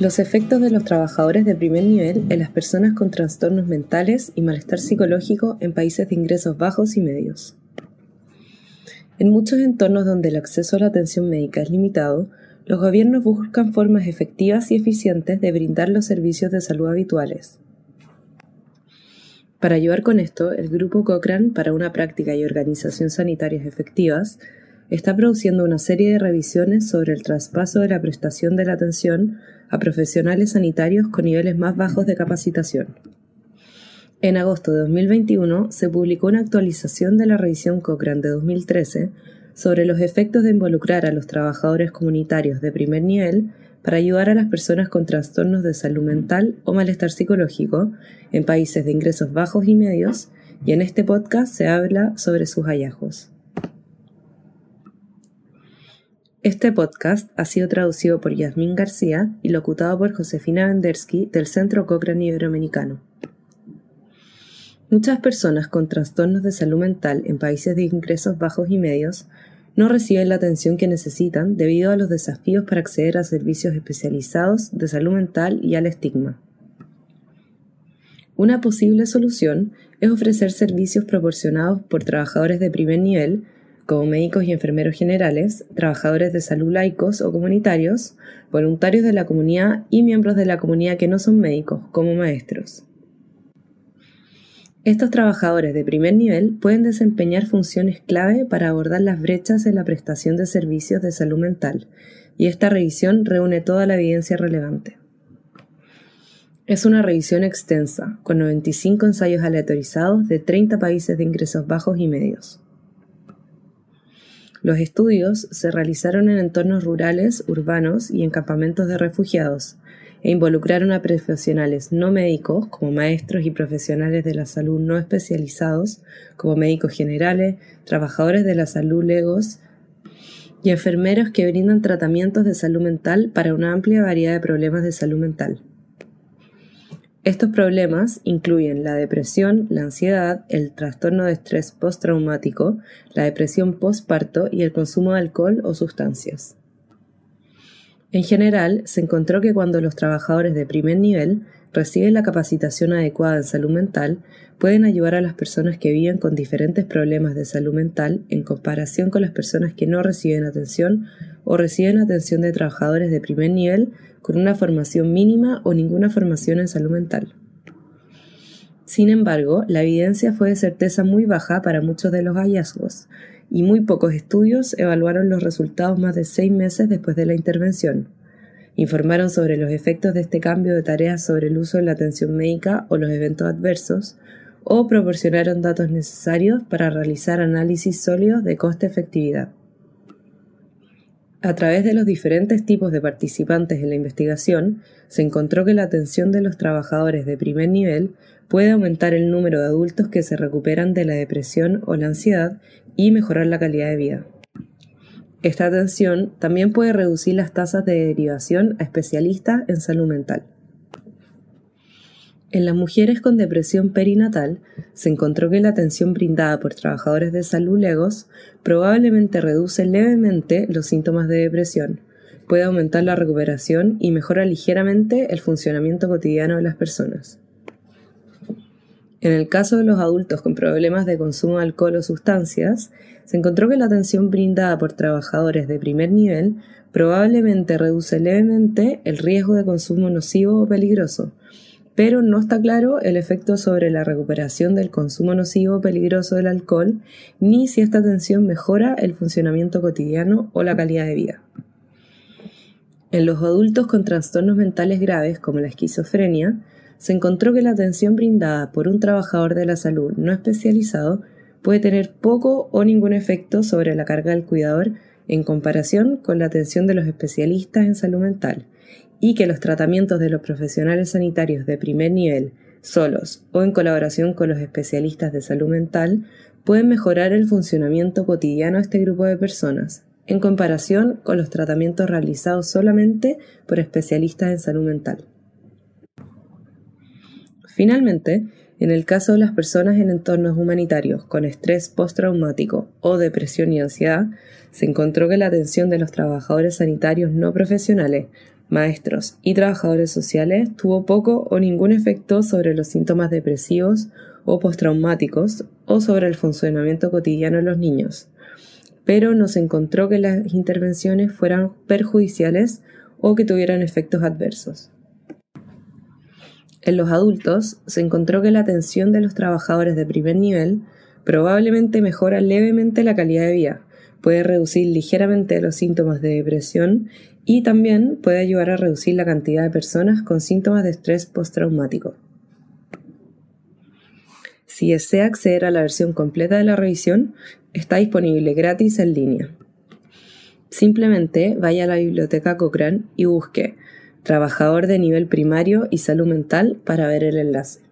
Los efectos de los trabajadores de primer nivel en las personas con trastornos mentales y malestar psicológico en países de ingresos bajos y medios. En muchos entornos donde el acceso a la atención médica es limitado, los gobiernos buscan formas efectivas y eficientes de brindar los servicios de salud habituales. Para ayudar con esto, el Grupo Cochrane para una práctica y organización sanitarias efectivas está produciendo una serie de revisiones sobre el traspaso de la prestación de la atención a profesionales sanitarios con niveles más bajos de capacitación. En agosto de 2021 se publicó una actualización de la revisión Cochrane de 2013 sobre los efectos de involucrar a los trabajadores comunitarios de primer nivel para ayudar a las personas con trastornos de salud mental o malestar psicológico en países de ingresos bajos y medios, y en este podcast se habla sobre sus hallazgos. Este podcast ha sido traducido por Yasmín García y locutado por Josefina Vendersky del Centro Cochrane Iberoamericano. Muchas personas con trastornos de salud mental en países de ingresos bajos y medios no reciben la atención que necesitan debido a los desafíos para acceder a servicios especializados de salud mental y al estigma. Una posible solución es ofrecer servicios proporcionados por trabajadores de primer nivel como médicos y enfermeros generales, trabajadores de salud laicos o comunitarios, voluntarios de la comunidad y miembros de la comunidad que no son médicos, como maestros. Estos trabajadores de primer nivel pueden desempeñar funciones clave para abordar las brechas en la prestación de servicios de salud mental, y esta revisión reúne toda la evidencia relevante. Es una revisión extensa, con 95 ensayos aleatorizados de 30 países de ingresos bajos y medios. Los estudios se realizaron en entornos rurales, urbanos y en campamentos de refugiados, e involucraron a profesionales no médicos, como maestros y profesionales de la salud no especializados, como médicos generales, trabajadores de la salud legos y enfermeros que brindan tratamientos de salud mental para una amplia variedad de problemas de salud mental. Estos problemas incluyen la depresión, la ansiedad, el trastorno de estrés postraumático, la depresión postparto y el consumo de alcohol o sustancias. En general, se encontró que cuando los trabajadores de primer nivel reciben la capacitación adecuada en salud mental, pueden ayudar a las personas que viven con diferentes problemas de salud mental en comparación con las personas que no reciben atención o reciben atención de trabajadores de primer nivel con una formación mínima o ninguna formación en salud mental. Sin embargo, la evidencia fue de certeza muy baja para muchos de los hallazgos, y muy pocos estudios evaluaron los resultados más de seis meses después de la intervención. Informaron sobre los efectos de este cambio de tareas sobre el uso de la atención médica o los eventos adversos, o proporcionaron datos necesarios para realizar análisis sólidos de coste-efectividad. A través de los diferentes tipos de participantes en la investigación, se encontró que la atención de los trabajadores de primer nivel puede aumentar el número de adultos que se recuperan de la depresión o la ansiedad y mejorar la calidad de vida. Esta atención también puede reducir las tasas de derivación a especialistas en salud mental. En las mujeres con depresión perinatal se encontró que la atención brindada por trabajadores de salud legos probablemente reduce levemente los síntomas de depresión, puede aumentar la recuperación y mejora ligeramente el funcionamiento cotidiano de las personas. En el caso de los adultos con problemas de consumo de alcohol o sustancias, se encontró que la atención brindada por trabajadores de primer nivel probablemente reduce levemente el riesgo de consumo nocivo o peligroso, pero no está claro el efecto sobre la recuperación del consumo nocivo peligroso del alcohol, ni si esta atención mejora el funcionamiento cotidiano o la calidad de vida. En los adultos con trastornos mentales graves como la esquizofrenia, se encontró que la atención brindada por un trabajador de la salud no especializado puede tener poco o ningún efecto sobre la carga del cuidador en comparación con la atención de los especialistas en salud mental, y que los tratamientos de los profesionales sanitarios de primer nivel, solos o en colaboración con los especialistas de salud mental, pueden mejorar el funcionamiento cotidiano de este grupo de personas, en comparación con los tratamientos realizados solamente por especialistas en salud mental. Finalmente, en el caso de las personas en entornos humanitarios con estrés postraumático o depresión y ansiedad, se encontró que la atención de los trabajadores sanitarios no profesionales maestros y trabajadores sociales tuvo poco o ningún efecto sobre los síntomas depresivos o postraumáticos o sobre el funcionamiento cotidiano de los niños, pero no se encontró que las intervenciones fueran perjudiciales o que tuvieran efectos adversos. En los adultos se encontró que la atención de los trabajadores de primer nivel probablemente mejora levemente la calidad de vida, puede reducir ligeramente los síntomas de depresión y también puede ayudar a reducir la cantidad de personas con síntomas de estrés postraumático. Si desea acceder a la versión completa de la revisión, está disponible gratis en línea. Simplemente vaya a la biblioteca Cochrane y busque Trabajador de nivel primario y salud mental para ver el enlace.